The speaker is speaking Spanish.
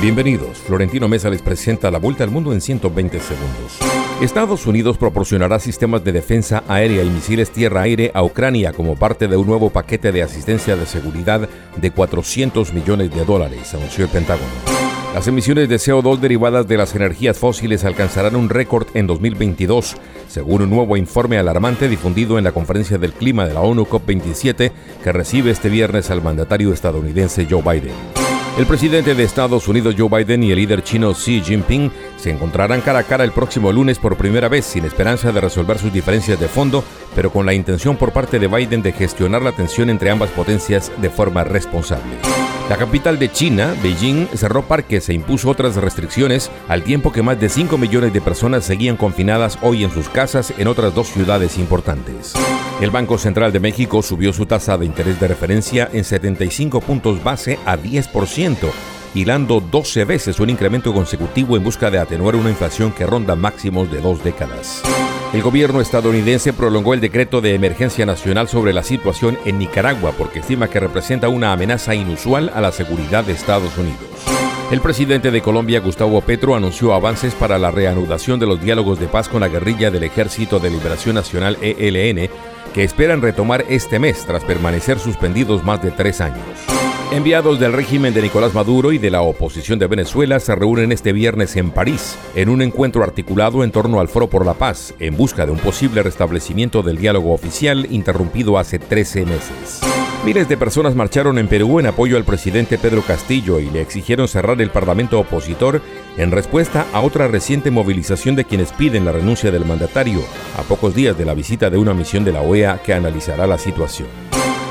Bienvenidos. Florentino Mesa les presenta la vuelta al mundo en 120 segundos. Estados Unidos proporcionará sistemas de defensa aérea y misiles tierra-aire a Ucrania como parte de un nuevo paquete de asistencia de seguridad de 400 millones de dólares, anunció el Pentágono. Las emisiones de CO2 derivadas de las energías fósiles alcanzarán un récord en 2022, según un nuevo informe alarmante difundido en la Conferencia del Clima de la ONU COP27 que recibe este viernes al mandatario estadounidense Joe Biden. El presidente de Estados Unidos Joe Biden y el líder chino Xi Jinping se encontrarán cara a cara el próximo lunes por primera vez sin esperanza de resolver sus diferencias de fondo, pero con la intención por parte de Biden de gestionar la tensión entre ambas potencias de forma responsable. La capital de China, Beijing, cerró parques e impuso otras restricciones al tiempo que más de 5 millones de personas seguían confinadas hoy en sus casas en otras dos ciudades importantes. El Banco Central de México subió su tasa de interés de referencia en 75 puntos base a 10%, hilando 12 veces un incremento consecutivo en busca de atenuar una inflación que ronda máximos de dos décadas. El gobierno estadounidense prolongó el decreto de emergencia nacional sobre la situación en Nicaragua porque estima que representa una amenaza inusual a la seguridad de Estados Unidos. El presidente de Colombia, Gustavo Petro, anunció avances para la reanudación de los diálogos de paz con la guerrilla del Ejército de Liberación Nacional ELN, que esperan retomar este mes tras permanecer suspendidos más de tres años. Enviados del régimen de Nicolás Maduro y de la oposición de Venezuela se reúnen este viernes en París en un encuentro articulado en torno al Foro por la Paz en busca de un posible restablecimiento del diálogo oficial interrumpido hace 13 meses. Miles de personas marcharon en Perú en apoyo al presidente Pedro Castillo y le exigieron cerrar el parlamento opositor en respuesta a otra reciente movilización de quienes piden la renuncia del mandatario a pocos días de la visita de una misión de la OEA que analizará la situación.